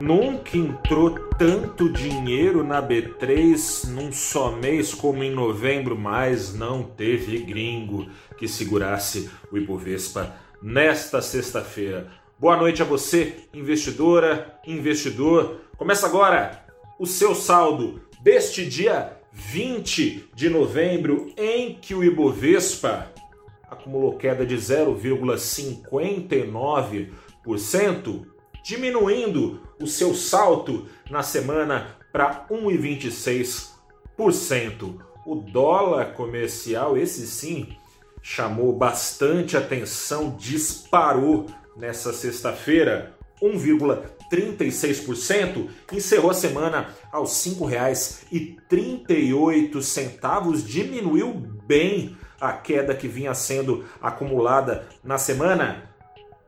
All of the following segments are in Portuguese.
Nunca entrou tanto dinheiro na B3 num só mês como em novembro, mas não teve gringo que segurasse o Ibovespa nesta sexta-feira. Boa noite a você, investidora, investidor. Começa agora o seu saldo deste dia 20 de novembro, em que o Ibovespa acumulou queda de 0,59% diminuindo o seu salto na semana para 1,26%. O dólar comercial, esse sim, chamou bastante atenção, disparou nessa sexta-feira, 1,36%, encerrou a semana aos R$ 5,38, diminuiu bem a queda que vinha sendo acumulada na semana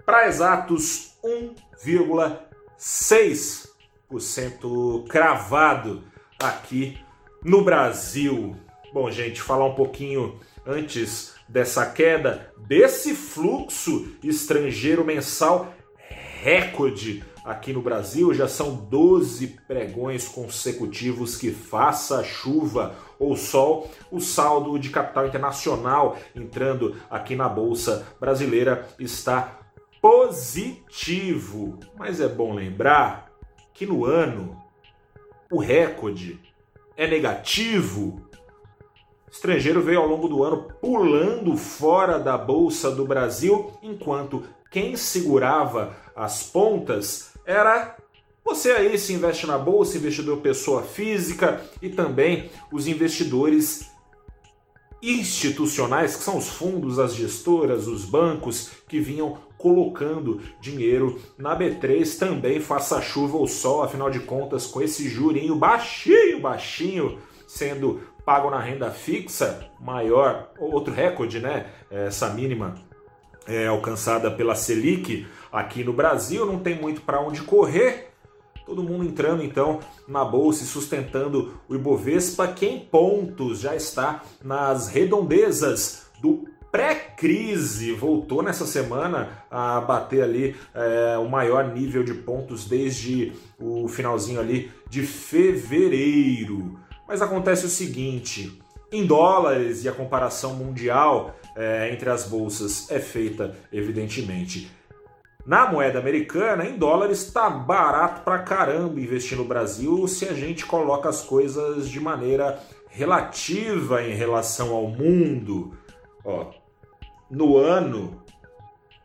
para exatos 1,6% cravado aqui no Brasil. Bom, gente, falar um pouquinho antes dessa queda, desse fluxo estrangeiro mensal recorde aqui no Brasil. Já são 12 pregões consecutivos que faça chuva ou sol. O saldo de capital internacional entrando aqui na Bolsa Brasileira está positivo. Mas é bom lembrar que no ano o recorde é negativo. Estrangeiro veio ao longo do ano pulando fora da bolsa do Brasil, enquanto quem segurava as pontas era você aí se investe na bolsa, investidor pessoa física e também os investidores institucionais, que são os fundos, as gestoras, os bancos que vinham colocando dinheiro na B3 também faça chuva ou sol, afinal de contas, com esse jurinho baixinho, baixinho sendo pago na renda fixa, maior, outro recorde, né? Essa mínima é, alcançada pela Selic aqui no Brasil, não tem muito para onde correr. Todo mundo entrando então na bolsa e sustentando o Ibovespa, que em pontos já está nas redondezas do pré-crise, voltou nessa semana a bater ali é, o maior nível de pontos desde o finalzinho ali de fevereiro. Mas acontece o seguinte: em dólares e a comparação mundial é, entre as bolsas é feita, evidentemente, na moeda americana, em dólares, está barato pra caramba investir no Brasil se a gente coloca as coisas de maneira relativa em relação ao mundo. Ó, no ano,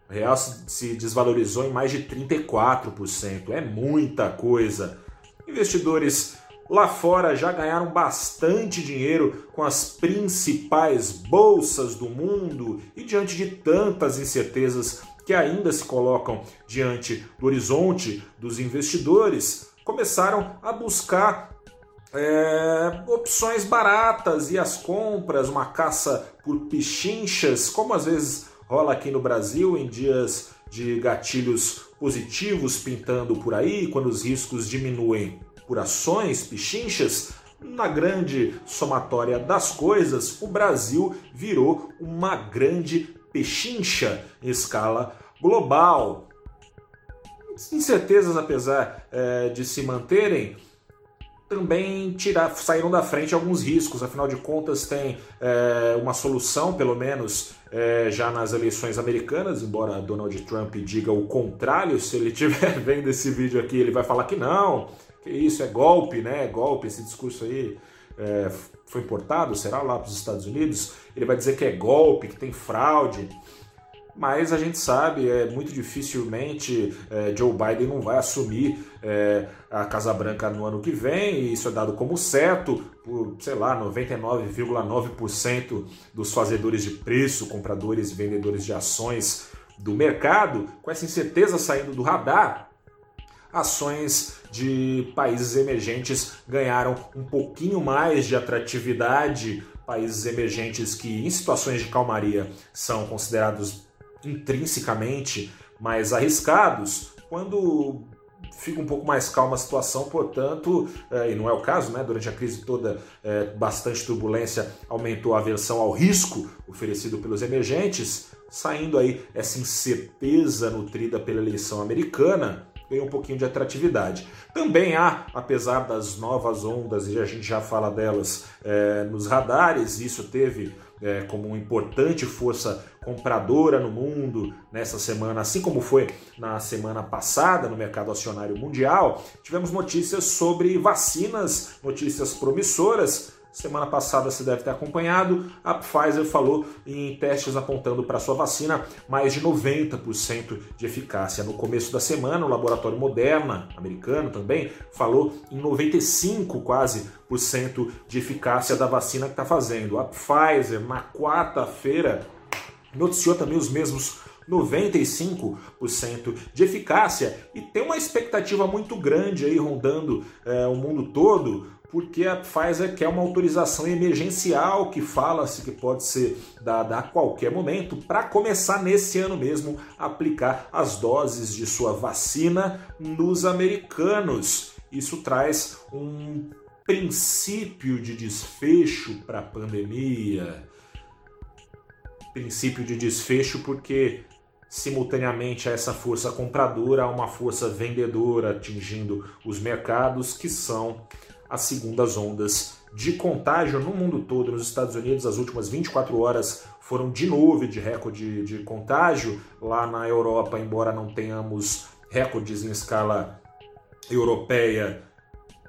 o real se desvalorizou em mais de 34%. É muita coisa. Investidores lá fora já ganharam bastante dinheiro com as principais bolsas do mundo e diante de tantas incertezas que ainda se colocam diante do horizonte dos investidores, começaram a buscar é, opções baratas e as compras, uma caça por pichinchas, como às vezes rola aqui no Brasil em dias de gatilhos positivos pintando por aí, quando os riscos diminuem por ações, pichinchas, na grande somatória das coisas, o Brasil virou uma grande pechincha em escala global. Incertezas, apesar é, de se manterem, também tirar, saíram da frente alguns riscos. Afinal de contas, tem é, uma solução, pelo menos é, já nas eleições americanas, embora Donald Trump diga o contrário. Se ele estiver vendo esse vídeo aqui, ele vai falar que não, que isso é golpe, né? É golpe, esse discurso aí é, foi importado, será lá para os Estados Unidos? Ele vai dizer que é golpe, que tem fraude mas a gente sabe, é muito dificilmente é, Joe Biden não vai assumir é, a Casa Branca no ano que vem, e isso é dado como certo por, sei lá, 99,9% dos fazedores de preço, compradores e vendedores de ações do mercado, com essa incerteza saindo do radar, ações de países emergentes ganharam um pouquinho mais de atratividade, países emergentes que em situações de calmaria são considerados intrinsecamente mais arriscados, quando fica um pouco mais calma a situação, portanto, é, e não é o caso, né? Durante a crise toda, é, bastante turbulência aumentou a aversão ao risco oferecido pelos emergentes, saindo aí essa incerteza nutrida pela eleição americana, ganhou um pouquinho de atratividade. Também há, apesar das novas ondas, e a gente já fala delas é, nos radares, isso teve é, como uma importante força compradora no mundo nessa semana, assim como foi na semana passada no mercado acionário mundial, tivemos notícias sobre vacinas, notícias promissoras. Semana passada você deve ter acompanhado, a Pfizer falou em testes apontando para sua vacina mais de 90% de eficácia. No começo da semana, o laboratório Moderna, americano também, falou em 95 quase por cento de eficácia da vacina que está fazendo. A Pfizer, na quarta-feira, noticiou também os mesmos 95% de eficácia e tem uma expectativa muito grande aí rondando é, o mundo todo porque a Pfizer quer uma autorização emergencial que fala-se que pode ser dada a qualquer momento para começar nesse ano mesmo a aplicar as doses de sua vacina nos americanos. Isso traz um princípio de desfecho para a pandemia. Princípio de desfecho porque simultaneamente a essa força compradora há uma força vendedora atingindo os mercados que são as segundas ondas de contágio no mundo todo. Nos Estados Unidos, as últimas 24 horas foram de novo de recorde de contágio. Lá na Europa, embora não tenhamos recordes em escala europeia,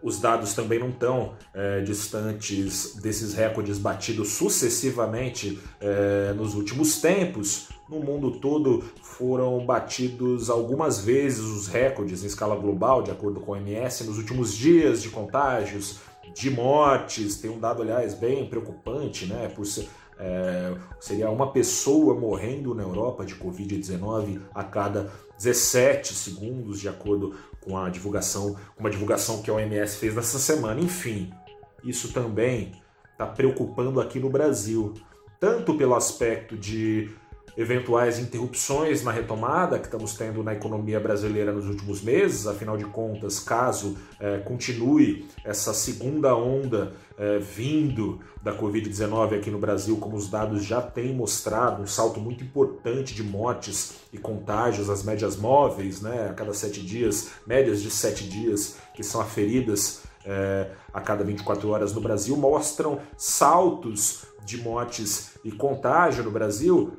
os dados também não estão é, distantes desses recordes batidos sucessivamente é, nos últimos tempos. No mundo todo foram batidos algumas vezes os recordes em escala global, de acordo com a OMS, nos últimos dias de contágios, de mortes. Tem um dado, aliás, bem preocupante, né? Por ser, é, seria uma pessoa morrendo na Europa de Covid-19 a cada 17 segundos, de acordo com a divulgação, uma divulgação que a OMS fez nessa semana. Enfim, isso também está preocupando aqui no Brasil, tanto pelo aspecto de eventuais interrupções na retomada que estamos tendo na economia brasileira nos últimos meses, afinal de contas, caso é, continue essa segunda onda é, vindo da Covid-19 aqui no Brasil, como os dados já têm mostrado, um salto muito importante de mortes e contágios, as médias móveis, né, a cada sete dias, médias de sete dias que são aferidas é, a cada 24 horas no Brasil, mostram saltos de mortes e contágio no Brasil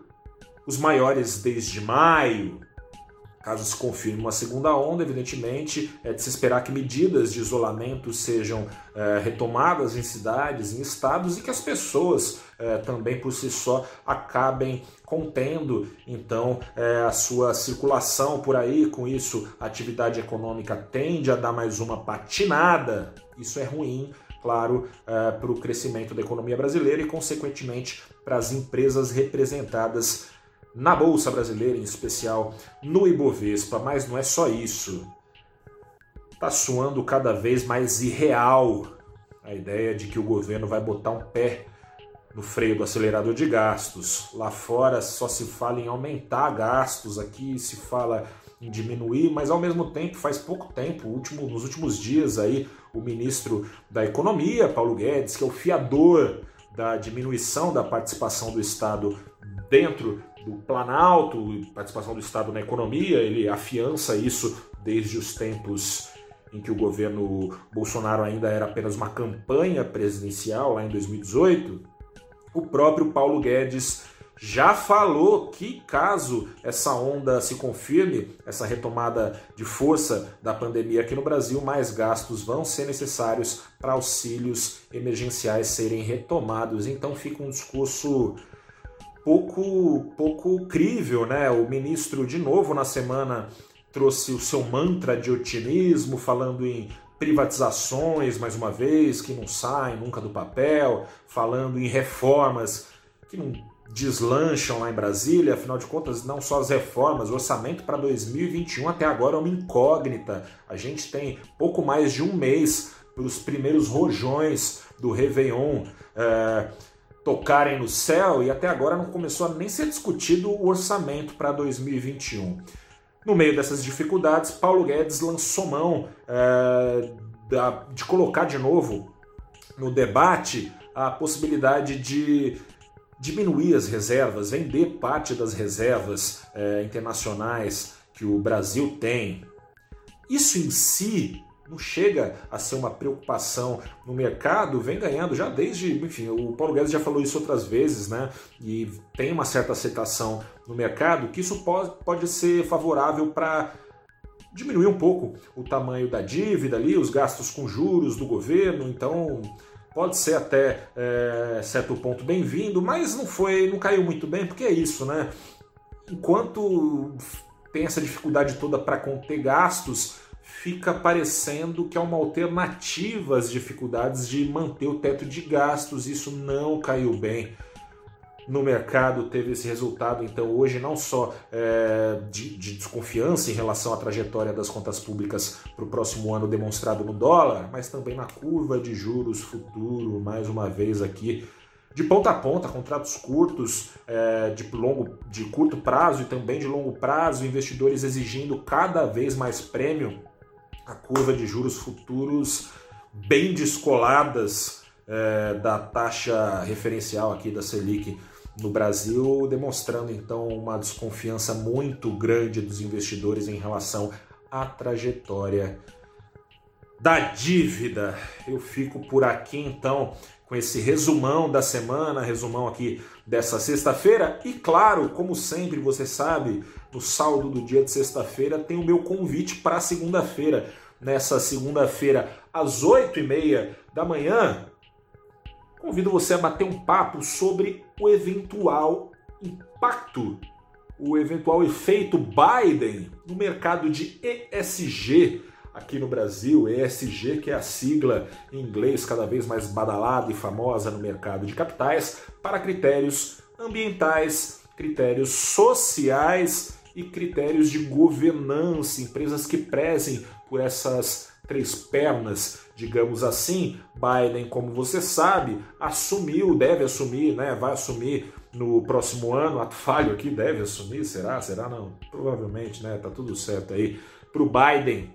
os maiores desde maio. Caso se confirme uma segunda onda, evidentemente é de se esperar que medidas de isolamento sejam é, retomadas em cidades, em estados e que as pessoas é, também por si só acabem contendo então é, a sua circulação por aí. Com isso, a atividade econômica tende a dar mais uma patinada. Isso é ruim claro, para o crescimento da economia brasileira e, consequentemente, para as empresas representadas na Bolsa Brasileira, em especial no Ibovespa, mas não é só isso. Está soando cada vez mais irreal a ideia de que o governo vai botar um pé no freio do acelerador de gastos. Lá fora só se fala em aumentar gastos, aqui se fala em diminuir, mas ao mesmo tempo, faz pouco tempo, último, nos últimos dias aí, o ministro da Economia, Paulo Guedes, que é o fiador da diminuição da participação do Estado dentro do Planalto, participação do Estado na economia, ele afiança isso desde os tempos em que o governo Bolsonaro ainda era apenas uma campanha presidencial, lá em 2018. O próprio Paulo Guedes já falou que, caso essa onda se confirme, essa retomada de força da pandemia aqui no Brasil, mais gastos vão ser necessários para auxílios emergenciais serem retomados. Então fica um discurso pouco, pouco crível, né? O ministro, de novo na semana, trouxe o seu mantra de otimismo, falando em privatizações, mais uma vez, que não saem nunca do papel, falando em reformas que não deslancham lá em Brasília, afinal de contas, não só as reformas, o orçamento para 2021 até agora é uma incógnita. A gente tem pouco mais de um mês para os primeiros rojões do Réveillon. É, tocarem no céu e até agora não começou a nem ser discutido o orçamento para 2021. No meio dessas dificuldades, Paulo Guedes lançou mão é, da, de colocar de novo no debate a possibilidade de diminuir as reservas, vender parte das reservas é, internacionais que o Brasil tem. isso em si não chega a ser uma preocupação no mercado, vem ganhando já desde, enfim, o Paulo Guedes já falou isso outras vezes, né? E tem uma certa aceitação no mercado que isso pode, pode ser favorável para diminuir um pouco o tamanho da dívida ali, os gastos com juros do governo, então pode ser até é, certo ponto bem-vindo, mas não foi, não caiu muito bem, porque é isso, né? Enquanto tem essa dificuldade toda para conter gastos, fica parecendo que é uma alternativa às dificuldades de manter o teto de gastos. Isso não caiu bem no mercado, teve esse resultado. Então, hoje, não só é, de, de, desconfiança em relação à trajetória das contas públicas para o próximo ano demonstrado no dólar, mas também na curva de juros futuro, mais uma vez aqui. De ponta a ponta, contratos curtos, é, de, longo, de curto prazo e também de longo prazo, investidores exigindo cada vez mais prêmio a curva de juros futuros bem descoladas é, da taxa referencial aqui da Selic no Brasil, demonstrando então uma desconfiança muito grande dos investidores em relação à trajetória da dívida. Eu fico por aqui então com esse resumão da semana, resumão aqui dessa sexta-feira. E claro, como sempre, você sabe, no saldo do dia de sexta-feira tem o meu convite para segunda-feira. Nessa segunda-feira, às oito e meia da manhã, convido você a bater um papo sobre o eventual impacto, o eventual efeito Biden no mercado de ESG aqui no Brasil, ESG, que é a sigla em inglês cada vez mais badalada e famosa no mercado de capitais, para critérios ambientais, critérios sociais e critérios de governança, empresas que prezem por essas três pernas, digamos assim. Biden, como você sabe, assumiu, deve assumir, né, vai assumir no próximo ano, ato falho aqui, deve assumir, será? Será não? Provavelmente, né? Tá tudo certo aí. Para o Biden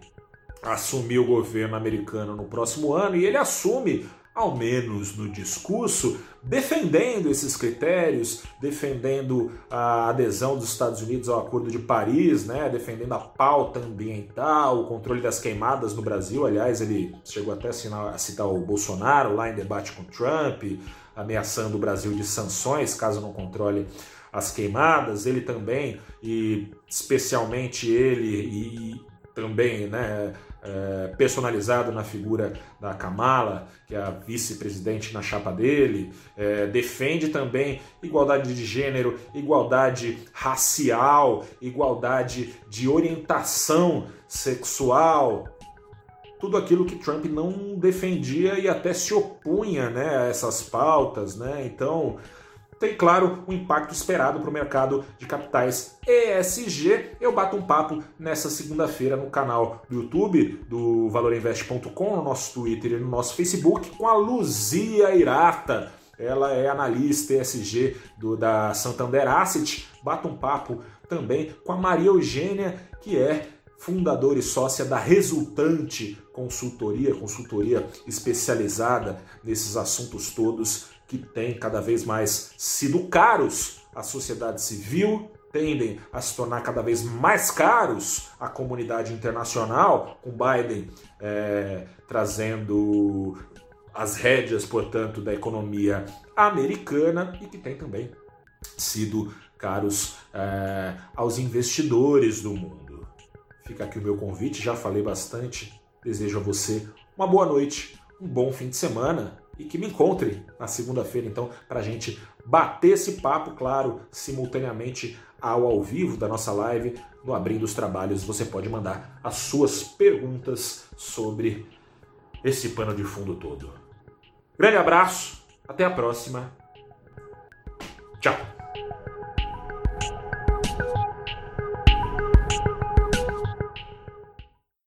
assumir o governo americano no próximo ano e ele assume, ao menos no discurso, defendendo esses critérios, defendendo a adesão dos Estados Unidos ao Acordo de Paris, né, defendendo a pauta ambiental, o controle das queimadas no Brasil. Aliás, ele chegou até a citar o Bolsonaro lá em debate com Trump, ameaçando o Brasil de sanções caso não controle as queimadas. Ele também, e especialmente ele e também, né, é, personalizado na figura da Kamala, que é a vice-presidente na chapa dele, é, defende também igualdade de gênero, igualdade racial, igualdade de orientação sexual, tudo aquilo que Trump não defendia e até se opunha né, a essas pautas, né? Então tem, claro, o um impacto esperado para o mercado de capitais ESG. Eu bato um papo nessa segunda-feira no canal do YouTube do valorinvest.com, no nosso Twitter e no nosso Facebook, com a Luzia Irata. Ela é analista ESG do, da Santander Asset. Bato um papo também com a Maria Eugênia, que é fundadora e sócia da Resultante Consultoria, consultoria especializada nesses assuntos todos que têm cada vez mais sido caros à sociedade civil, tendem a se tornar cada vez mais caros à comunidade internacional, com Biden é, trazendo as rédeas, portanto, da economia americana e que tem também sido caros é, aos investidores do mundo. Fica aqui o meu convite, já falei bastante. Desejo a você uma boa noite, um bom fim de semana e que me encontre na segunda-feira, então, para a gente bater esse papo, claro, simultaneamente ao ao vivo da nossa live, no Abrindo os Trabalhos. Você pode mandar as suas perguntas sobre esse pano de fundo todo. Grande abraço, até a próxima. Tchau.